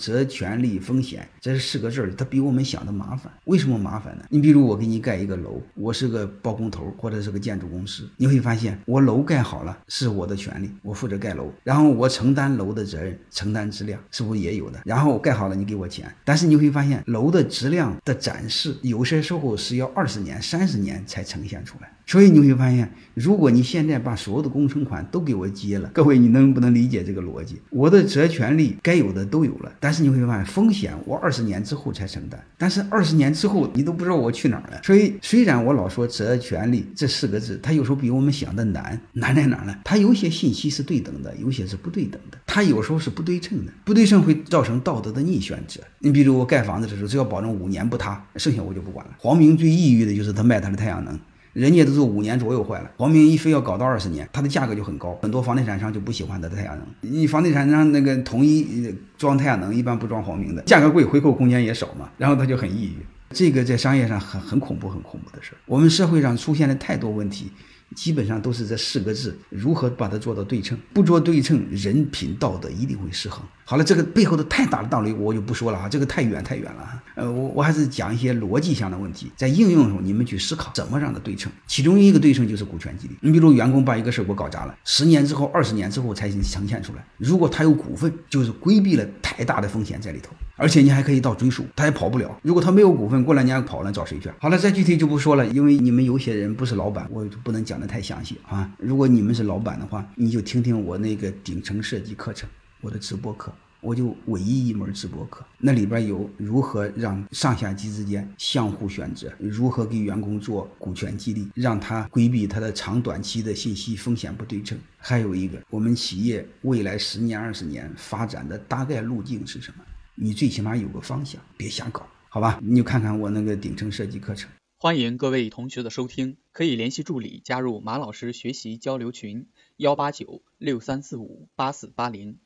责权利风险，这是四个字儿，它比我们想的麻烦。为什么麻烦呢？你比如我给你盖一个楼，我是个包工头或者是个建筑公司，你会发现我楼盖好了是我的权利，我负责盖楼，然后我承担楼的责任，承担质量，是不是也有的？然后盖好了你给我钱，但是你会发现楼的质量的展示有些时候是要二十年、三十年才呈现出来。所以你会发现，如果你现在把所有的工程款都给我接了，各位你能不能理解这个逻辑？我的责权利该有的都有了，但是你会发现风险我二十年之后才承担，但是二十年之后你都不知道我去哪儿了。所以虽然我老说责权利这四个字，它有时候比我们想的难，难在哪儿呢？它有些信息是对等的，有些是不对等的，它有时候是不对称的，不对称会造成道德的逆选择。你比如我盖房子的时候，只要保证五年不塌，剩下我就不管了。黄明最抑郁的就是他卖他的太阳能。人家都是五年左右坏了，黄明一非要搞到二十年，它的价格就很高，很多房地产商就不喜欢它的太阳能。你房地产商那个统一装太阳能，一般不装黄明的，价格贵，回扣空间也少嘛，然后他就很抑郁。这个在商业上很很恐怖，很恐怖的事儿。我们社会上出现了太多问题。基本上都是这四个字，如何把它做到对称？不做对称，人品道德一定会失衡。好了，这个背后的太大的道理我就不说了啊，这个太远太远了。呃，我我还是讲一些逻辑上的问题，在应用的时候你们去思考怎么让它对称。其中一个对称就是股权激励。你比如员工把一个事儿给我搞砸了，十年之后、二十年之后才呈现出来。如果他有股份，就是规避了太大的风险在里头。而且你还可以到追溯，他也跑不了。如果他没有股份，过两年跑了找谁去？好了，再具体就不说了，因为你们有些人不是老板，我不能讲的太详细啊。如果你们是老板的话，你就听听我那个顶层设计课程，我的直播课，我就唯一一门直播课，那里边有如何让上下级之间相互选择，如何给员工做股权激励，让他规避他的长短期的信息风险不对称。还有一个，我们企业未来十年、二十年发展的大概路径是什么？你最起码有个方向，别瞎搞，好吧？你就看看我那个顶层设计课程。欢迎各位同学的收听，可以联系助理加入马老师学习交流群：幺八九六三四五八四八零。